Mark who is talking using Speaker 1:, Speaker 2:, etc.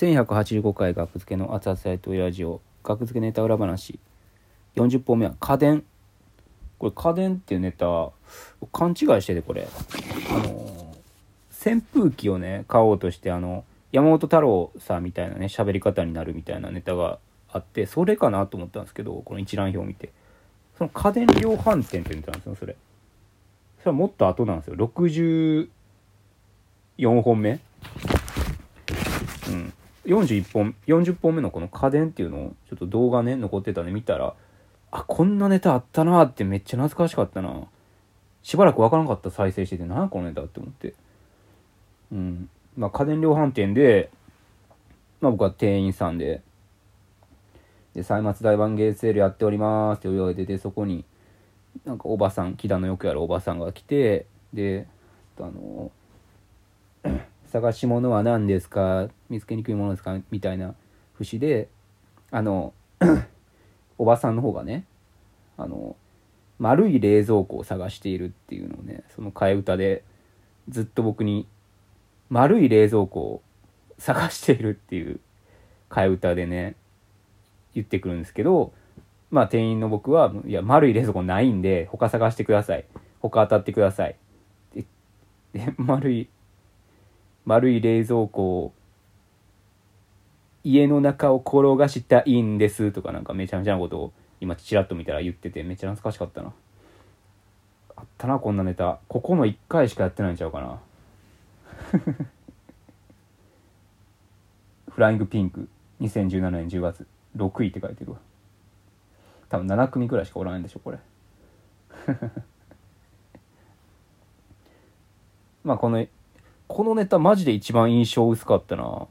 Speaker 1: 1185回学付けの熱々やとラジオ学付けネタ裏話。40本目は家電。これ家電っていうネタ勘違いしててこれ。あの扇風機をね買おうとしてあの山本太郎さんみたいなね喋り方になるみたいなネタがあってそれかなと思ったんですけどこの一覧表を見て。その家電量販店ってネタなんですよそれ。それはもっと後なんですよ。64本目。うん。41本40本目のこの家電っていうのをちょっと動画ね残ってたんで見たらあこんなネタあったなってめっちゃ懐かしかったな。しばらくわからんかった再生してて。何このネタって思って。うん。まあ家電量販店でまあ僕は店員さんでで歳末大盤芸セールやっておりますって言われててそこになんかおばさん木田のよくやるおばさんが来てであの探し物は何ですか？見つけにくいものですか？みたいな節であの おばさんの方がねあの丸い冷蔵庫を探しているっていうのをねその替え歌でずっと僕に丸い冷蔵庫を探しているっていう替え歌でね言ってくるんですけどまあ店員の僕は「いや丸い冷蔵庫ないんで他探してください。他当たってください」でで丸い丸い冷蔵庫を家の中を転がしたいんですとかなんかめちゃめちゃなことを今ちらっと見たら言っててめっちゃ懐かしかったな。あったなこんなネタ。ここの1回しかやってないんちゃうかな。フライングピンク。2017年10月6位って書いてるわ。多分7組ぐらいしかおらんでしょこれ。まあこのこのネタマジで一番印象薄かったな。